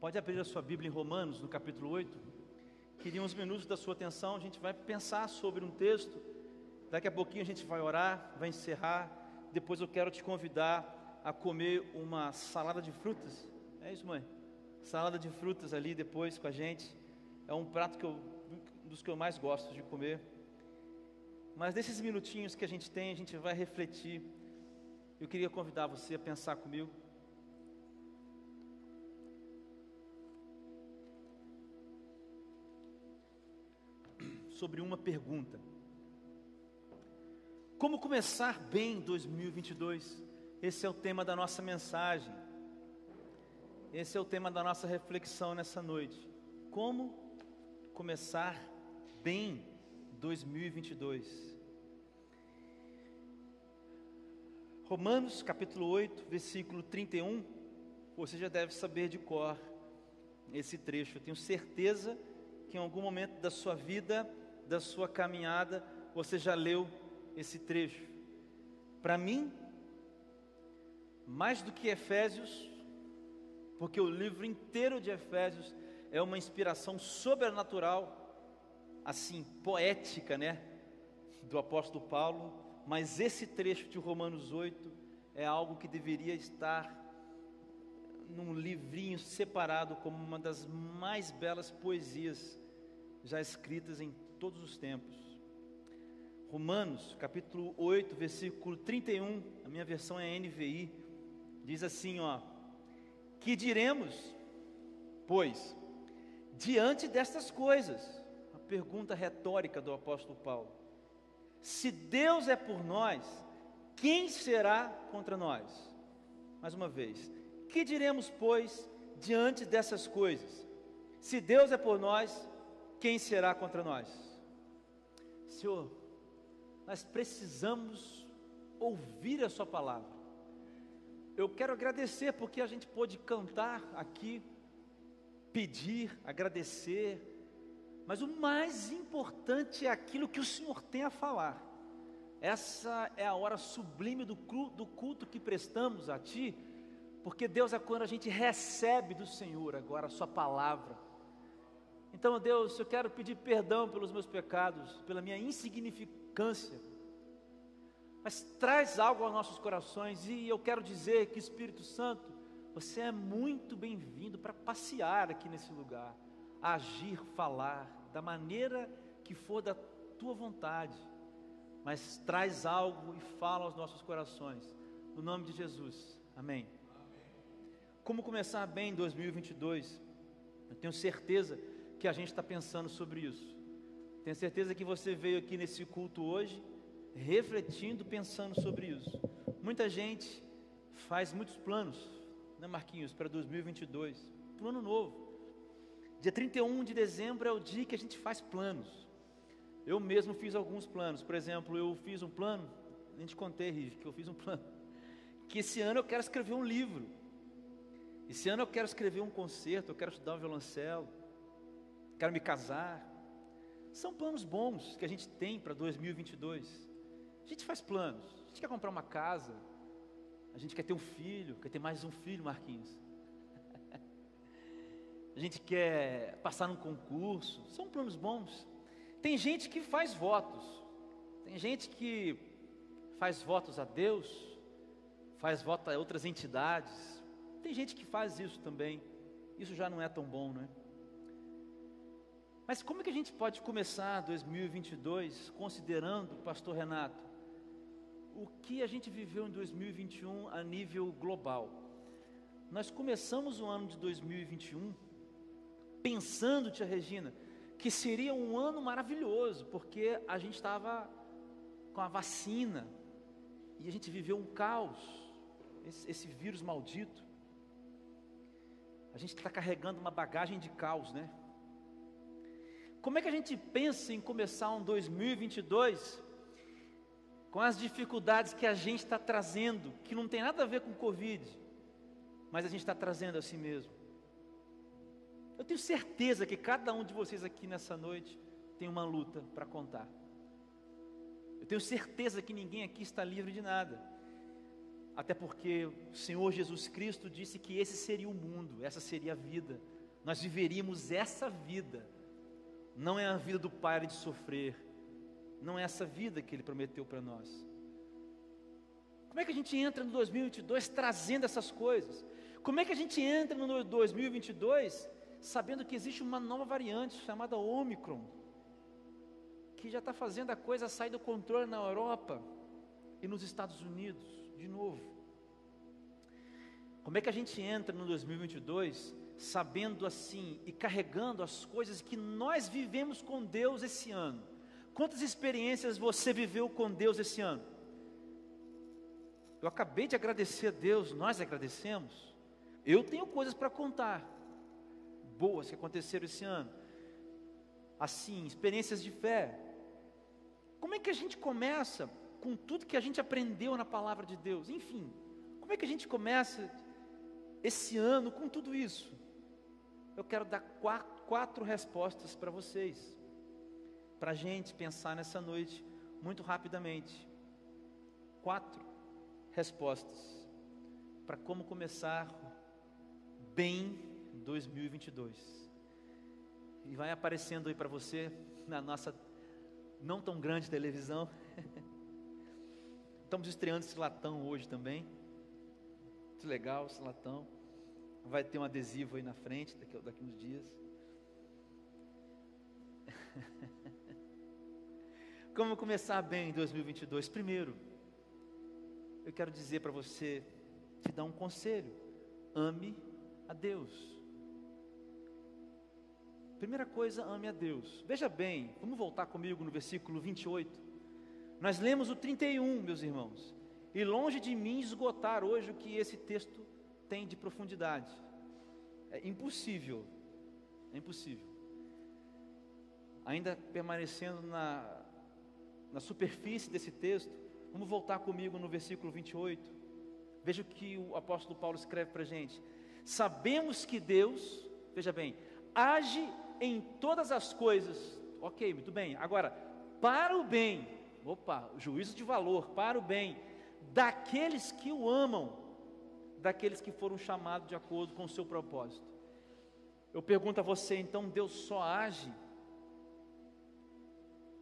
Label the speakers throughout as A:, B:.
A: Pode abrir a sua Bíblia em Romanos, no capítulo 8. Queria uns minutos da sua atenção, a gente vai pensar sobre um texto. Daqui a pouquinho a gente vai orar, vai encerrar. Depois eu quero te convidar a comer uma salada de frutas. É isso, mãe? Salada de frutas ali depois com a gente. É um prato que eu, dos que eu mais gosto de comer. Mas desses minutinhos que a gente tem, a gente vai refletir. Eu queria convidar você a pensar comigo. Sobre uma pergunta: Como começar bem 2022? Esse é o tema da nossa mensagem. Esse é o tema da nossa reflexão nessa noite. Como começar bem 2022? Romanos capítulo 8, versículo 31. Você já deve saber de cor esse trecho. Eu tenho certeza que em algum momento da sua vida da sua caminhada, você já leu esse trecho. Para mim, mais do que Efésios, porque o livro inteiro de Efésios é uma inspiração sobrenatural, assim, poética, né? Do apóstolo Paulo, mas esse trecho de Romanos 8 é algo que deveria estar num livrinho separado como uma das mais belas poesias já escritas em todos os tempos. Romanos, capítulo 8, versículo 31, a minha versão é NVI, diz assim, ó: Que diremos, pois, diante destas coisas? A pergunta retórica do apóstolo Paulo. Se Deus é por nós, quem será contra nós? Mais uma vez, que diremos, pois, diante dessas coisas? Se Deus é por nós, quem será contra nós? Senhor, nós precisamos ouvir a Sua palavra. Eu quero agradecer porque a gente pôde cantar aqui, pedir, agradecer, mas o mais importante é aquilo que o Senhor tem a falar. Essa é a hora sublime do culto que prestamos a Ti, porque Deus é quando a gente recebe do Senhor agora a Sua palavra então, Deus, eu quero pedir perdão pelos meus pecados, pela minha insignificância. Mas traz algo aos nossos corações e eu quero dizer que Espírito Santo, você é muito bem-vindo para passear aqui nesse lugar, agir, falar da maneira que for da tua vontade. Mas traz algo e fala aos nossos corações. No nome de Jesus. Amém. Amém. Como começar bem em 2022? Eu tenho certeza que a gente está pensando sobre isso. Tenho certeza que você veio aqui nesse culto hoje refletindo, pensando sobre isso. Muita gente faz muitos planos, né, Marquinhos, para 2022. Plano novo. Dia 31 de dezembro é o dia que a gente faz planos. Eu mesmo fiz alguns planos. Por exemplo, eu fiz um plano, nem te contei, Rive, que eu fiz um plano. Que esse ano eu quero escrever um livro. Esse ano eu quero escrever um concerto, eu quero estudar um violoncelo quero me casar. São planos bons que a gente tem para 2022. A gente faz planos. A gente quer comprar uma casa. A gente quer ter um filho, quer ter mais um filho, Marquinhos. A gente quer passar num concurso. São planos bons. Tem gente que faz votos. Tem gente que faz votos a Deus, faz votos a outras entidades. Tem gente que faz isso também. Isso já não é tão bom, não é? Mas como é que a gente pode começar 2022 considerando, pastor Renato, o que a gente viveu em 2021 a nível global? Nós começamos o ano de 2021 pensando, tia Regina, que seria um ano maravilhoso, porque a gente estava com a vacina e a gente viveu um caos, esse, esse vírus maldito. A gente está carregando uma bagagem de caos, né? Como é que a gente pensa em começar um 2022 com as dificuldades que a gente está trazendo, que não tem nada a ver com Covid, mas a gente está trazendo a si mesmo? Eu tenho certeza que cada um de vocês aqui nessa noite tem uma luta para contar. Eu tenho certeza que ninguém aqui está livre de nada. até porque o Senhor Jesus Cristo disse que esse seria o mundo, essa seria a vida. Nós viveríamos essa vida. Não é a vida do Pai de sofrer, não é essa vida que Ele prometeu para nós. Como é que a gente entra no 2022 trazendo essas coisas? Como é que a gente entra no 2022 sabendo que existe uma nova variante chamada Omicron, que já está fazendo a coisa sair do controle na Europa e nos Estados Unidos, de novo? Como é que a gente entra no 2022 sabendo assim e carregando as coisas que nós vivemos com Deus esse ano? Quantas experiências você viveu com Deus esse ano? Eu acabei de agradecer a Deus, nós agradecemos. Eu tenho coisas para contar, boas que aconteceram esse ano. Assim, experiências de fé. Como é que a gente começa com tudo que a gente aprendeu na palavra de Deus? Enfim, como é que a gente começa esse ano com tudo isso? Eu quero dar quatro, quatro respostas para vocês, para a gente pensar nessa noite, muito rapidamente. Quatro respostas para como começar bem 2022. E vai aparecendo aí para você na nossa não tão grande televisão. Estamos estreando esse latão hoje também. Muito legal esse latão. Vai ter um adesivo aí na frente daqui, daqui uns dias. Como começar bem em 2022? Primeiro, eu quero dizer para você, te dar um conselho: ame a Deus. Primeira coisa, ame a Deus. Veja bem, vamos voltar comigo no versículo 28. Nós lemos o 31, meus irmãos. E longe de mim esgotar hoje o que esse texto tem de profundidade. É impossível. É impossível. Ainda permanecendo na, na superfície desse texto, vamos voltar comigo no versículo 28. Veja o que o apóstolo Paulo escreve para a gente. Sabemos que Deus, veja bem, age em todas as coisas. Ok, muito bem. Agora, para o bem, opa, juízo de valor, para o bem daqueles que o amam, daqueles que foram chamados de acordo com o seu propósito. Eu pergunto a você, então Deus só age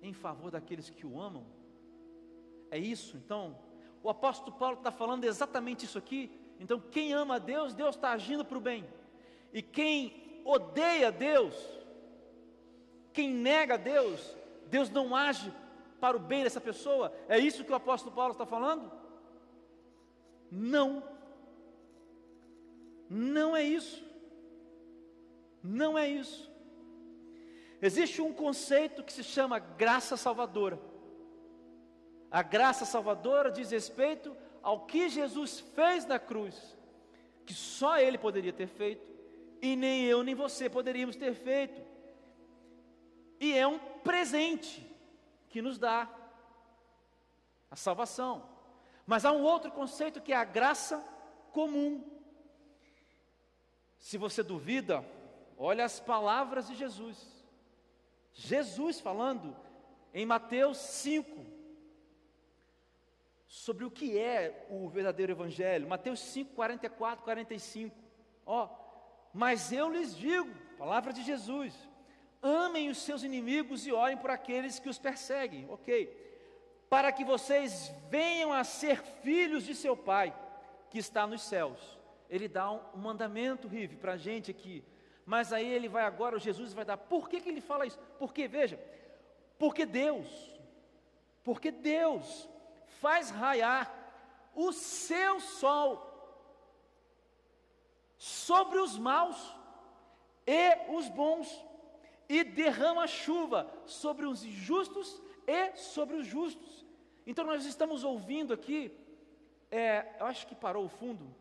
A: em favor daqueles que o amam? É isso, então? O apóstolo Paulo está falando exatamente isso aqui. Então, quem ama a Deus, Deus está agindo para o bem. E quem odeia Deus, quem nega a Deus, Deus não age para o bem dessa pessoa. É isso que o apóstolo Paulo está falando? Não. Não é isso. Não é isso. Existe um conceito que se chama graça salvadora. A graça salvadora diz respeito ao que Jesus fez na cruz, que só Ele poderia ter feito, e nem eu nem você poderíamos ter feito. E é um presente que nos dá a salvação. Mas há um outro conceito que é a graça comum. Se você duvida, olha as palavras de Jesus. Jesus falando em Mateus 5, sobre o que é o verdadeiro evangelho. Mateus 5, 44, 45. Ó, mas eu lhes digo, palavra de Jesus, amem os seus inimigos e orem por aqueles que os perseguem. Ok. Para que vocês venham a ser filhos de seu Pai, que está nos céus. Ele dá um, mandamento, Rive, para a gente aqui. Mas aí ele vai agora, o Jesus vai dar. Por que, que ele fala isso? Porque, veja, porque Deus, porque Deus faz raiar o seu sol sobre os maus e os bons, e derrama chuva sobre os injustos e sobre os justos. Então nós estamos ouvindo aqui, é, eu acho que parou o fundo.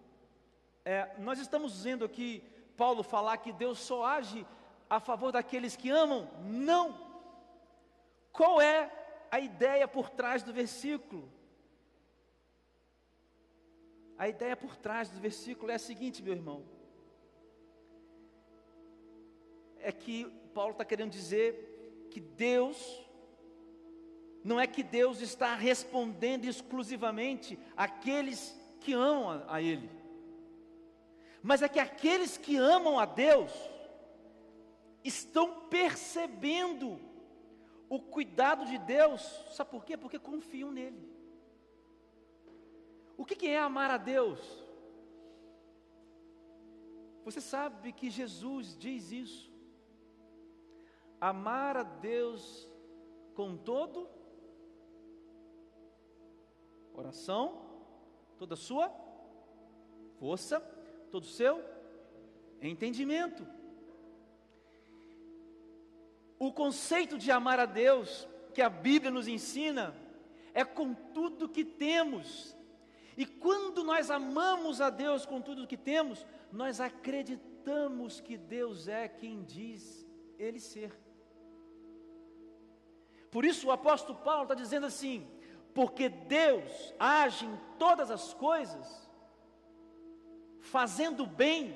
A: É, nós estamos vendo aqui Paulo falar que Deus só age a favor daqueles que amam? Não. Qual é a ideia por trás do versículo? A ideia por trás do versículo é a seguinte, meu irmão: é que Paulo está querendo dizer que Deus, não é que Deus está respondendo exclusivamente àqueles que amam a Ele. Mas é que aqueles que amam a Deus estão percebendo o cuidado de Deus, sabe por quê? Porque confiam nele. O que, é amar a Deus? Você sabe que Jesus diz isso. Amar a Deus com todo oração, toda a sua força, todo o seu entendimento. O conceito de amar a Deus que a Bíblia nos ensina é com tudo que temos. E quando nós amamos a Deus com tudo que temos, nós acreditamos que Deus é quem diz Ele ser. Por isso o apóstolo Paulo está dizendo assim: porque Deus age em todas as coisas, fazendo bem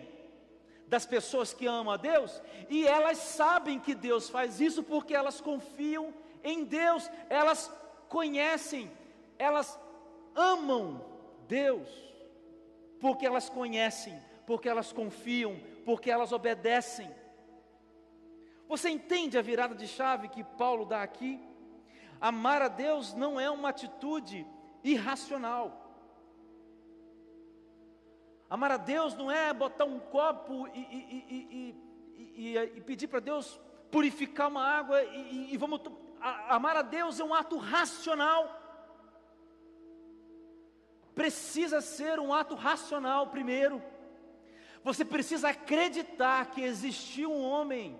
A: das pessoas que amam a Deus, e elas sabem que Deus faz isso porque elas confiam em Deus, elas conhecem, elas amam Deus, porque elas conhecem, porque elas confiam, porque elas obedecem. Você entende a virada de chave que Paulo dá aqui? Amar a Deus não é uma atitude irracional. Amar a Deus não é botar um copo e, e, e, e pedir para Deus purificar uma água e, vamos. Amar a Deus é um ato racional. Precisa ser um ato racional primeiro. Você precisa acreditar que existiu um homem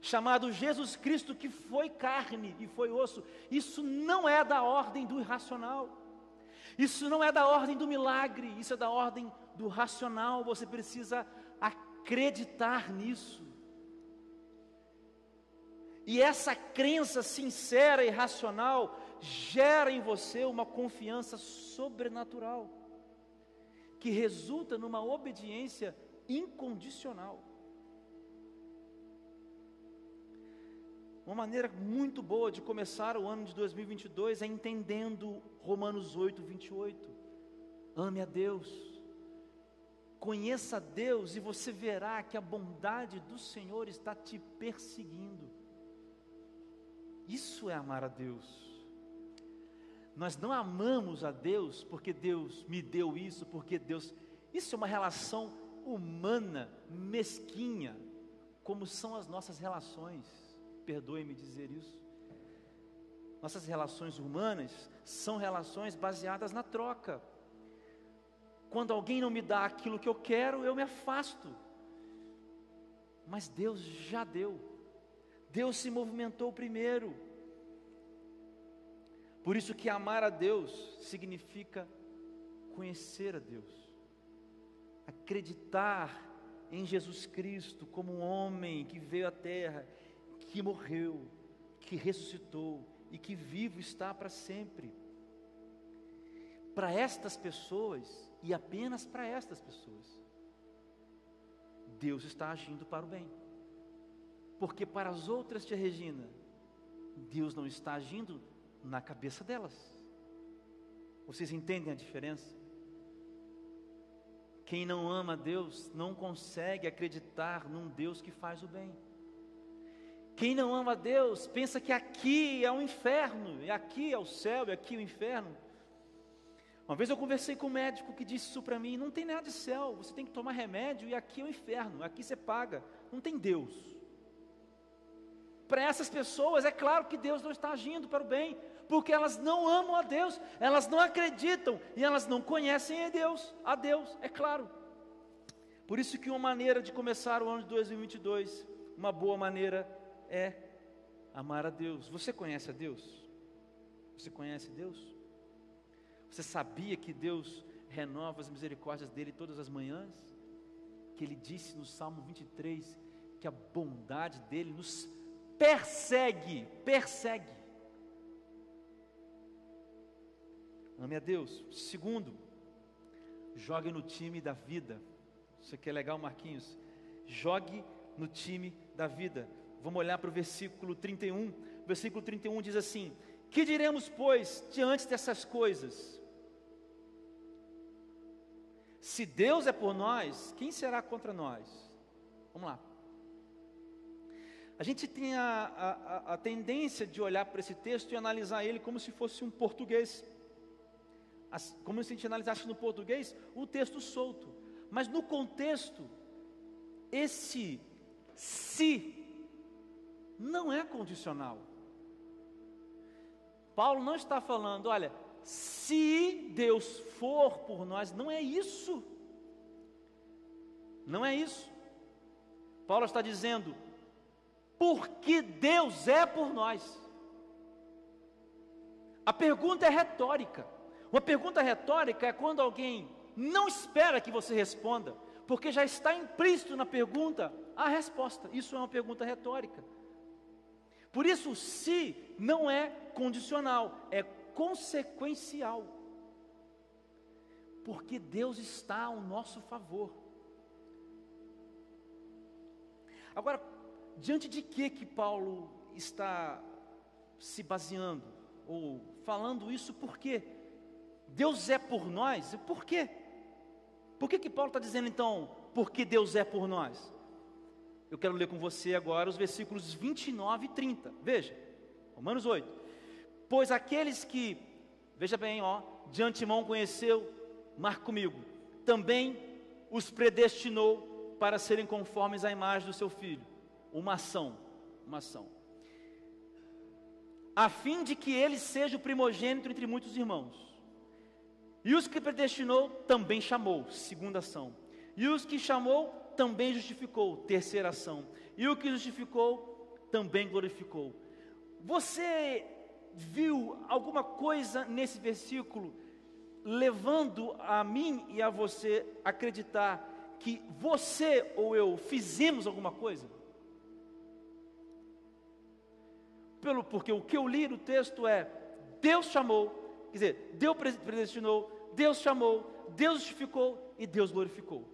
A: chamado Jesus Cristo que foi carne e foi osso. Isso não é da ordem do irracional. Isso não é da ordem do milagre, isso é da ordem do racional, você precisa acreditar nisso. E essa crença sincera e racional gera em você uma confiança sobrenatural, que resulta numa obediência incondicional. Uma maneira muito boa de começar o ano de 2022 é entendendo Romanos 8, 28. Ame a Deus Conheça Deus e você verá que a bondade do Senhor está te perseguindo. Isso é amar a Deus. Nós não amamos a Deus porque Deus me deu isso, porque Deus. Isso é uma relação humana, mesquinha, como são as nossas relações. Perdoe-me dizer isso. Nossas relações humanas são relações baseadas na troca. Quando alguém não me dá aquilo que eu quero, eu me afasto. Mas Deus já deu. Deus se movimentou primeiro. Por isso que amar a Deus significa conhecer a Deus. Acreditar em Jesus Cristo como um homem que veio à terra, que morreu, que ressuscitou e que vivo está para sempre. Para estas pessoas, e apenas para estas pessoas. Deus está agindo para o bem. Porque para as outras, tia Regina, Deus não está agindo na cabeça delas. Vocês entendem a diferença? Quem não ama Deus não consegue acreditar num Deus que faz o bem. Quem não ama Deus pensa que aqui é o inferno, e aqui é o céu, e aqui é o inferno. Uma vez eu conversei com um médico que disse isso para mim: não tem nada de céu, você tem que tomar remédio e aqui é o inferno, aqui você paga, não tem Deus. Para essas pessoas, é claro que Deus não está agindo para o bem, porque elas não amam a Deus, elas não acreditam e elas não conhecem a Deus, a Deus, é claro. Por isso que uma maneira de começar o ano de 2022, uma boa maneira é amar a Deus. Você conhece a Deus? Você conhece Deus? Você sabia que Deus renova as misericórdias dele todas as manhãs? Que ele disse no Salmo 23 que a bondade dele nos persegue, persegue. Ame a Deus. Segundo, jogue no time da vida. Isso aqui é legal, Marquinhos. Jogue no time da vida. Vamos olhar para o versículo 31. O versículo 31 diz assim: Que diremos, pois, diante dessas coisas? Se Deus é por nós, quem será contra nós? Vamos lá. A gente tem a, a, a tendência de olhar para esse texto e analisar ele como se fosse um português. As, como se a gente analisasse no português o texto solto. Mas no contexto, esse se não é condicional. Paulo não está falando, olha, se Deus for por nós, não é isso. Não é isso. Paulo está dizendo, porque Deus é por nós. A pergunta é retórica. Uma pergunta retórica é quando alguém não espera que você responda, porque já está implícito na pergunta a resposta. Isso é uma pergunta retórica. Por isso, se não é condicional, é consequencial. Porque Deus está ao nosso favor. Agora, diante de que que Paulo está se baseando ou falando isso? Por quê? Deus é por nós. Por quê? Por que que Paulo está dizendo então? Porque Deus é por nós? Eu quero ler com você agora os versículos 29 e 30. Veja, Romanos 8. Pois aqueles que, veja bem, ó, de antemão conheceu, marca comigo, também os predestinou para serem conformes à imagem do seu filho. Uma ação, uma ação. A fim de que ele seja o primogênito entre muitos irmãos. E os que predestinou também chamou, segunda ação. E os que chamou também justificou, terceira ação. E o que justificou, também glorificou. Você viu alguma coisa nesse versículo levando a mim e a você acreditar que você ou eu fizemos alguma coisa? Pelo porque o que eu li no texto é Deus chamou, quer dizer, Deus predestinou, Deus chamou, Deus justificou e Deus glorificou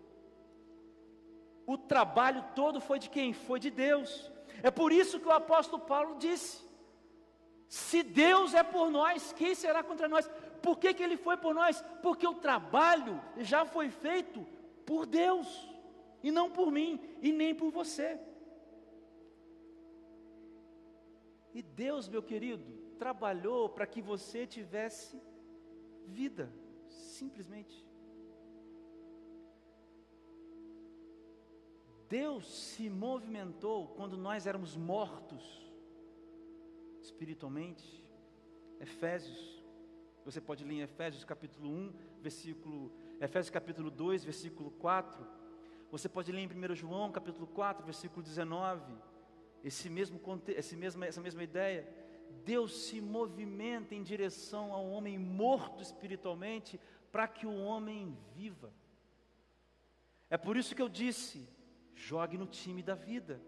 A: o trabalho todo foi de quem? Foi de Deus. É por isso que o apóstolo Paulo disse: se Deus é por nós, quem será contra nós? Por que, que ele foi por nós? Porque o trabalho já foi feito por Deus, e não por mim, e nem por você. E Deus, meu querido, trabalhou para que você tivesse vida, simplesmente. Deus se movimentou quando nós éramos mortos espiritualmente. Efésios, você pode ler em Efésios capítulo 1, versículo, Efésios capítulo 2, versículo 4. Você pode ler em 1 João capítulo 4, versículo 19. Esse mesmo, esse essa mesma ideia. Deus se movimenta em direção ao homem morto espiritualmente para que o homem viva. É por isso que eu disse, jogue no time da vida,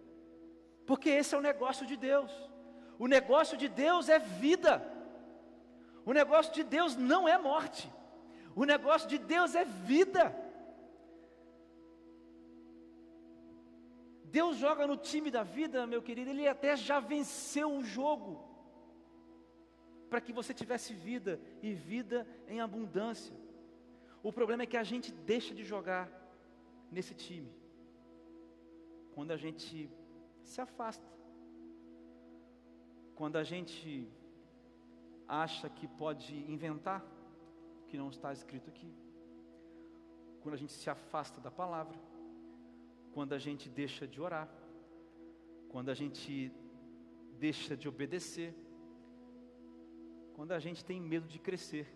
A: porque esse é o negócio de Deus. O negócio de Deus é vida, o negócio de Deus não é morte, o negócio de Deus é vida. Deus joga no time da vida, meu querido, Ele até já venceu o jogo, para que você tivesse vida e vida em abundância. O problema é que a gente deixa de jogar nesse time quando a gente se afasta, quando a gente acha que pode inventar o que não está escrito aqui, quando a gente se afasta da palavra, quando a gente deixa de orar, quando a gente deixa de obedecer, quando a gente tem medo de crescer.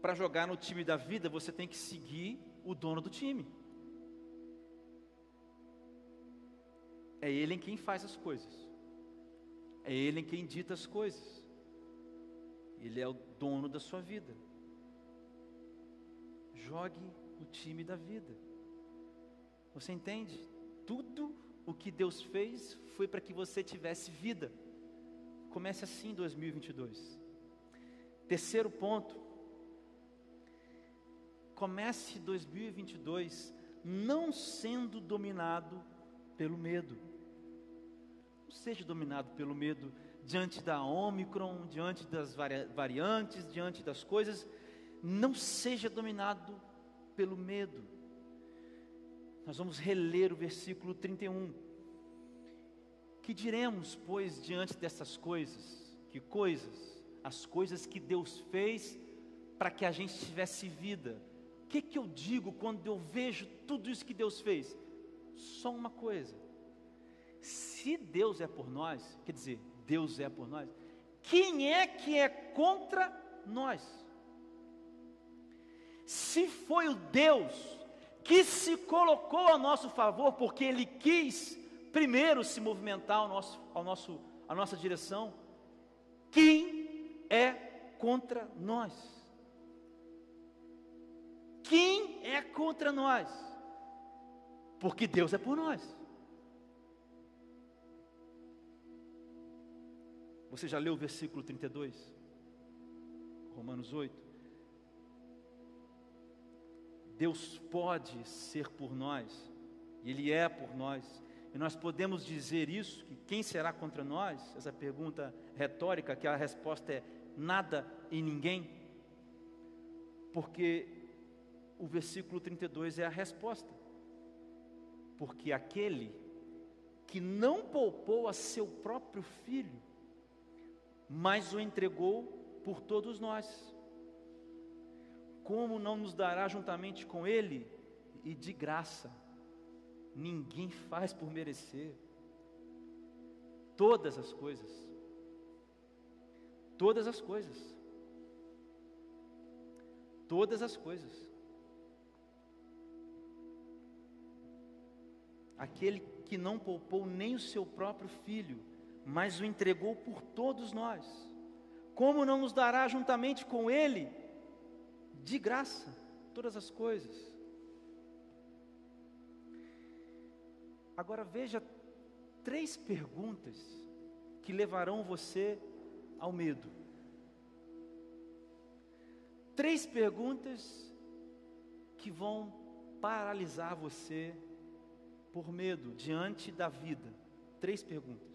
A: Para jogar no time da vida, você tem que seguir o dono do time. É Ele em quem faz as coisas. É Ele em quem dita as coisas. Ele é o dono da sua vida. Jogue o time da vida. Você entende? Tudo o que Deus fez foi para que você tivesse vida. Comece assim 2022. Terceiro ponto. Comece 2022 não sendo dominado pelo medo. Não seja dominado pelo medo diante da Omicron, diante das variantes, diante das coisas. não seja dominado pelo medo. Nós vamos reler o versículo 31. Que diremos, pois, diante dessas coisas? Que coisas? As coisas que Deus fez para que a gente tivesse vida. O que, que eu digo quando eu vejo tudo isso que Deus fez? Só uma coisa: se Deus é por nós, quer dizer, Deus é por nós, quem é que é contra nós? Se foi o Deus que se colocou a nosso favor, porque Ele quis primeiro se movimentar ao nosso, ao nosso, à nossa direção, quem é contra nós? Quem é contra nós? Porque Deus é por nós. Você já leu o versículo 32? Romanos 8. Deus pode ser por nós, e Ele é por nós, e nós podemos dizer isso, que quem será contra nós? Essa pergunta retórica, que a resposta é nada e ninguém, porque o versículo 32 é a resposta, porque aquele que não poupou a seu próprio filho, mas o entregou por todos nós. Como não nos dará juntamente com Ele e de graça? Ninguém faz por merecer. Todas as coisas. Todas as coisas. Todas as coisas. Aquele que não poupou nem o seu próprio filho, mas o entregou por todos nós. Como não nos dará juntamente com Ele, de graça, todas as coisas? Agora veja três perguntas que levarão você ao medo. Três perguntas que vão paralisar você por medo diante da vida. Três perguntas.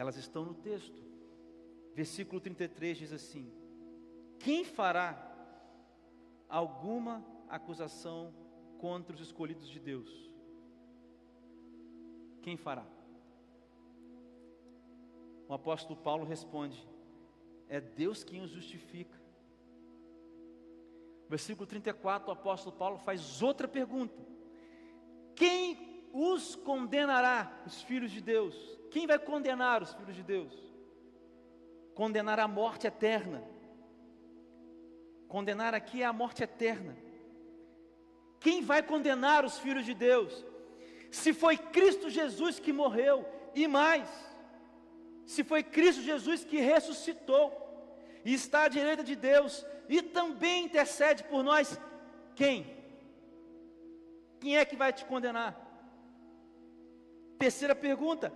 A: Elas estão no texto. Versículo 33 diz assim: Quem fará alguma acusação contra os escolhidos de Deus? Quem fará? O apóstolo Paulo responde: É Deus quem os justifica. Versículo 34, o apóstolo Paulo faz outra pergunta: Quem os condenará, os filhos de Deus? Quem vai condenar os filhos de Deus? Condenar a morte eterna. Condenar aqui é a morte eterna. Quem vai condenar os filhos de Deus? Se foi Cristo Jesus que morreu, e mais, se foi Cristo Jesus que ressuscitou, e está à direita de Deus, e também intercede por nós, quem? Quem é que vai te condenar? Terceira pergunta: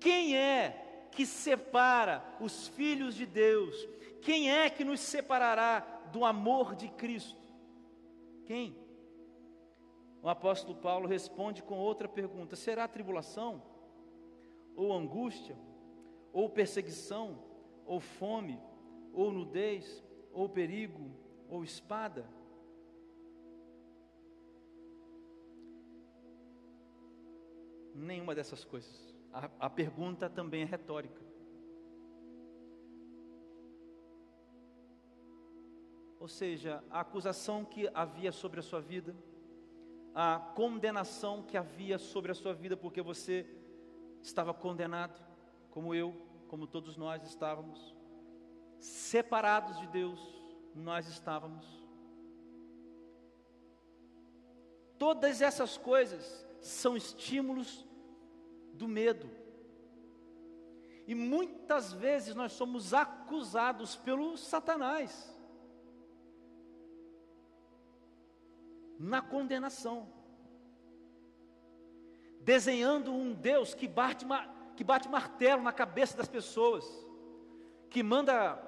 A: quem é que separa os filhos de Deus? Quem é que nos separará do amor de Cristo? Quem? O apóstolo Paulo responde com outra pergunta: será tribulação? Ou angústia? Ou perseguição? Ou fome? Ou nudez? Ou perigo? Ou espada? Nenhuma dessas coisas. A, a pergunta também é retórica. Ou seja, a acusação que havia sobre a sua vida, a condenação que havia sobre a sua vida, porque você estava condenado, como eu, como todos nós estávamos, separados de Deus, nós estávamos. Todas essas coisas são estímulos do medo. E muitas vezes nós somos acusados pelo Satanás na condenação, desenhando um Deus que bate, que bate martelo na cabeça das pessoas, que manda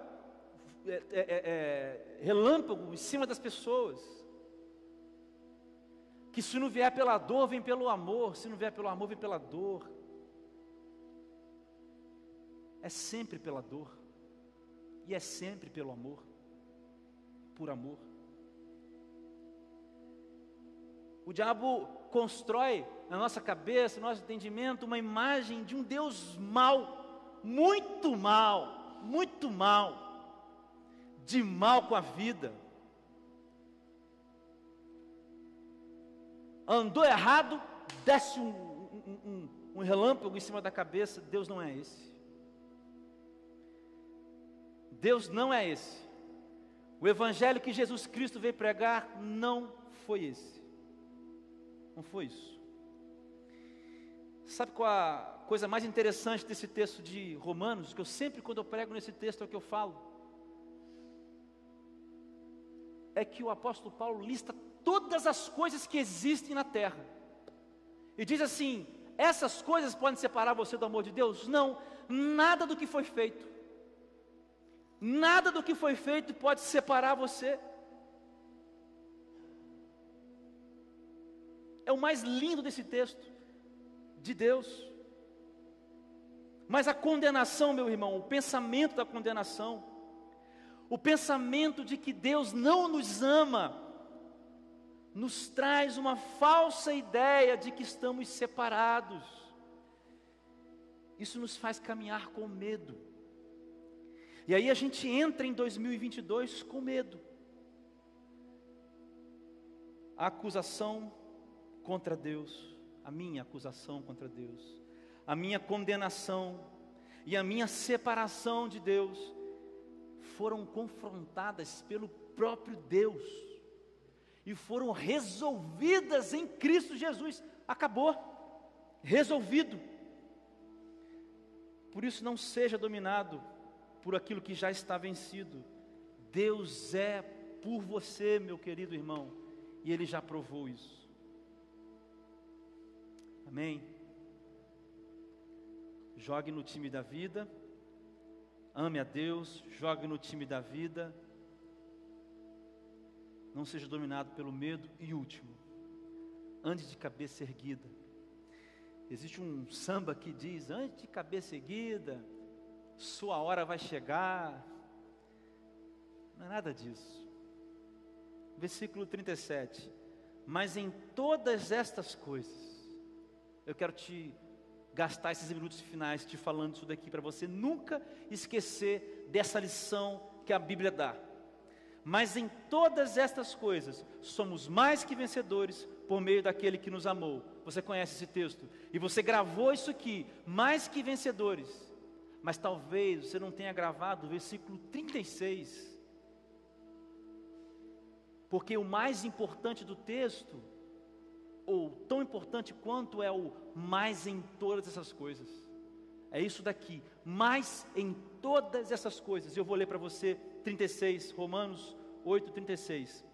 A: é, é, é, é, relâmpago em cima das pessoas, que se não vier pela dor, vem pelo amor, se não vier pelo amor, vem pela dor é sempre pela dor e é sempre pelo amor. por amor. O diabo constrói na nossa cabeça, no nosso entendimento, uma imagem de um Deus mau, muito mal, muito mal, de mal com a vida. Andou errado, desce um, um, um, um relâmpago em cima da cabeça. Deus não é esse. Deus não é esse. O evangelho que Jesus Cristo veio pregar não foi esse. Não foi isso. Sabe qual a coisa mais interessante desse texto de Romanos? Que eu sempre, quando eu prego nesse texto, é o que eu falo. É que o apóstolo Paulo lista todas as coisas que existem na terra. E diz assim: essas coisas podem separar você do amor de Deus? Não, nada do que foi feito. Nada do que foi feito pode separar você. é o mais lindo desse texto, de Deus. Mas a condenação, meu irmão, o pensamento da condenação, o pensamento de que Deus não nos ama, nos traz uma falsa ideia de que estamos separados. Isso nos faz caminhar com medo. E aí a gente entra em 2022 com medo. A acusação contra Deus, a minha acusação contra Deus, a minha condenação e a minha separação de Deus foram confrontadas pelo próprio Deus e foram resolvidas em Cristo Jesus. Acabou, resolvido. Por isso, não seja dominado por aquilo que já está vencido. Deus é por você, meu querido irmão, e Ele já provou isso. Amém? Jogue no time da vida, ame a Deus, jogue no time da vida, não seja dominado pelo medo e último, ande de cabeça erguida. Existe um samba que diz: ande de cabeça erguida, sua hora vai chegar. Não é nada disso. Versículo 37. Mas em todas estas coisas, eu quero te gastar esses minutos finais te falando isso daqui para você nunca esquecer dessa lição que a Bíblia dá. Mas em todas estas coisas somos mais que vencedores por meio daquele que nos amou. Você conhece esse texto? E você gravou isso aqui, mais que vencedores. Mas talvez você não tenha gravado o versículo 36. Porque o mais importante do texto ou tão importante quanto é o mais em todas essas coisas. É isso daqui, mais em todas essas coisas. Eu vou ler para você 36, Romanos 8, 36.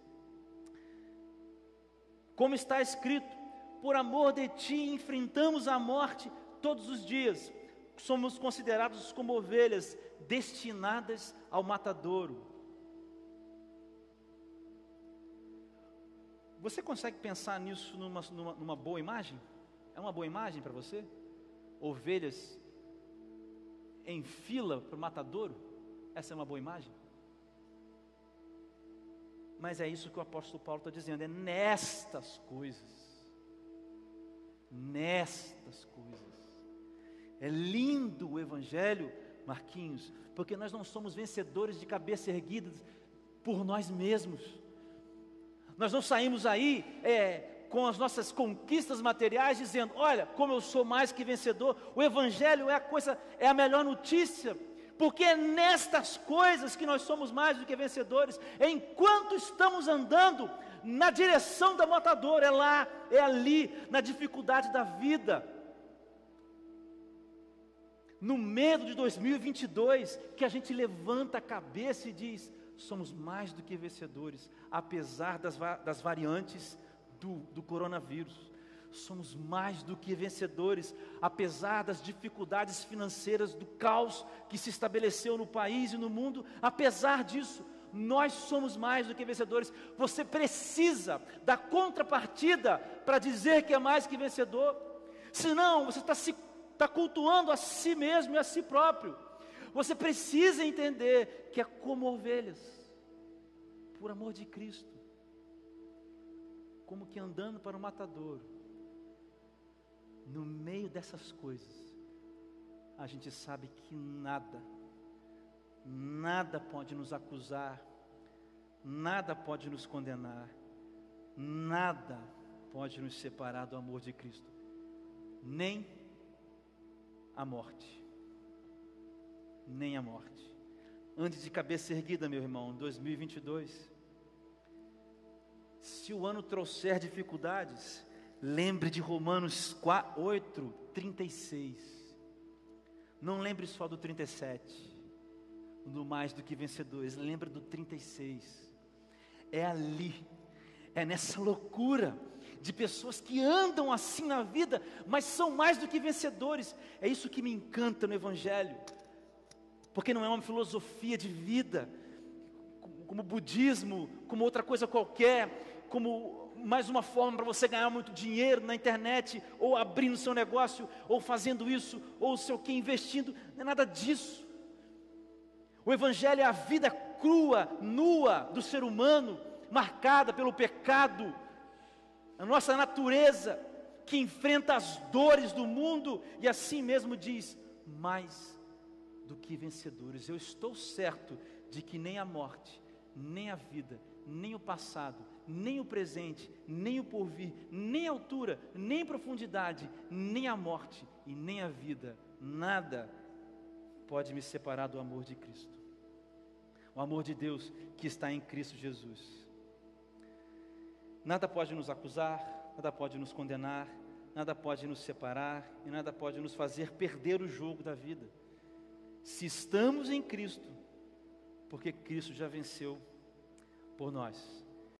A: Como está escrito, por amor de ti enfrentamos a morte todos os dias, somos considerados como ovelhas destinadas ao matadouro. Você consegue pensar nisso numa, numa, numa boa imagem? É uma boa imagem para você? Ovelhas em fila para o matadouro? Essa é uma boa imagem? Mas é isso que o apóstolo Paulo está dizendo: é nestas coisas, nestas coisas. É lindo o Evangelho, Marquinhos, porque nós não somos vencedores de cabeça erguida por nós mesmos. Nós não saímos aí é, com as nossas conquistas materiais dizendo: olha, como eu sou mais que vencedor. O Evangelho é a coisa, é a melhor notícia, porque é nestas coisas que nós somos mais do que vencedores. Enquanto estamos andando na direção da matadora, é lá, é ali, na dificuldade da vida. No medo de 2022, que a gente levanta a cabeça e diz: somos mais do que vencedores, apesar das, das variantes do, do coronavírus. Somos mais do que vencedores, apesar das dificuldades financeiras, do caos que se estabeleceu no país e no mundo. Apesar disso, nós somos mais do que vencedores. Você precisa da contrapartida para dizer que é mais que vencedor. Senão, você está se está cultuando a si mesmo e a si próprio. Você precisa entender que é como ovelhas. por amor de Cristo, como que andando para o matadouro, no meio dessas coisas, a gente sabe que nada, nada pode nos acusar, nada pode nos condenar, nada pode nos separar do amor de Cristo, nem a morte, nem a morte. Antes de cabeça erguida, meu irmão, 2022. Se o ano trouxer dificuldades, lembre de Romanos 4, 8, 36. Não lembre só do 37, do mais do que vencedores, lembre do 36. É ali, é nessa loucura de pessoas que andam assim na vida, mas são mais do que vencedores. É isso que me encanta no Evangelho porque não é uma filosofia de vida, como budismo, como outra coisa qualquer, como mais uma forma para você ganhar muito dinheiro na internet, ou abrindo seu negócio, ou fazendo isso, ou sei o que, investindo, não é nada disso. O Evangelho é a vida crua, nua do ser humano, marcada pelo pecado, a nossa natureza que enfrenta as dores do mundo e assim mesmo diz: mais do que vencedores. Eu estou certo de que nem a morte, nem a vida, nem o passado, nem o presente, nem o porvir, nem a altura, nem profundidade, nem a morte e nem a vida, nada pode me separar do amor de Cristo. O amor de Deus que está em Cristo Jesus. Nada pode nos acusar, nada pode nos condenar, nada pode nos separar e nada pode nos fazer perder o jogo da vida se estamos em Cristo, porque Cristo já venceu por nós.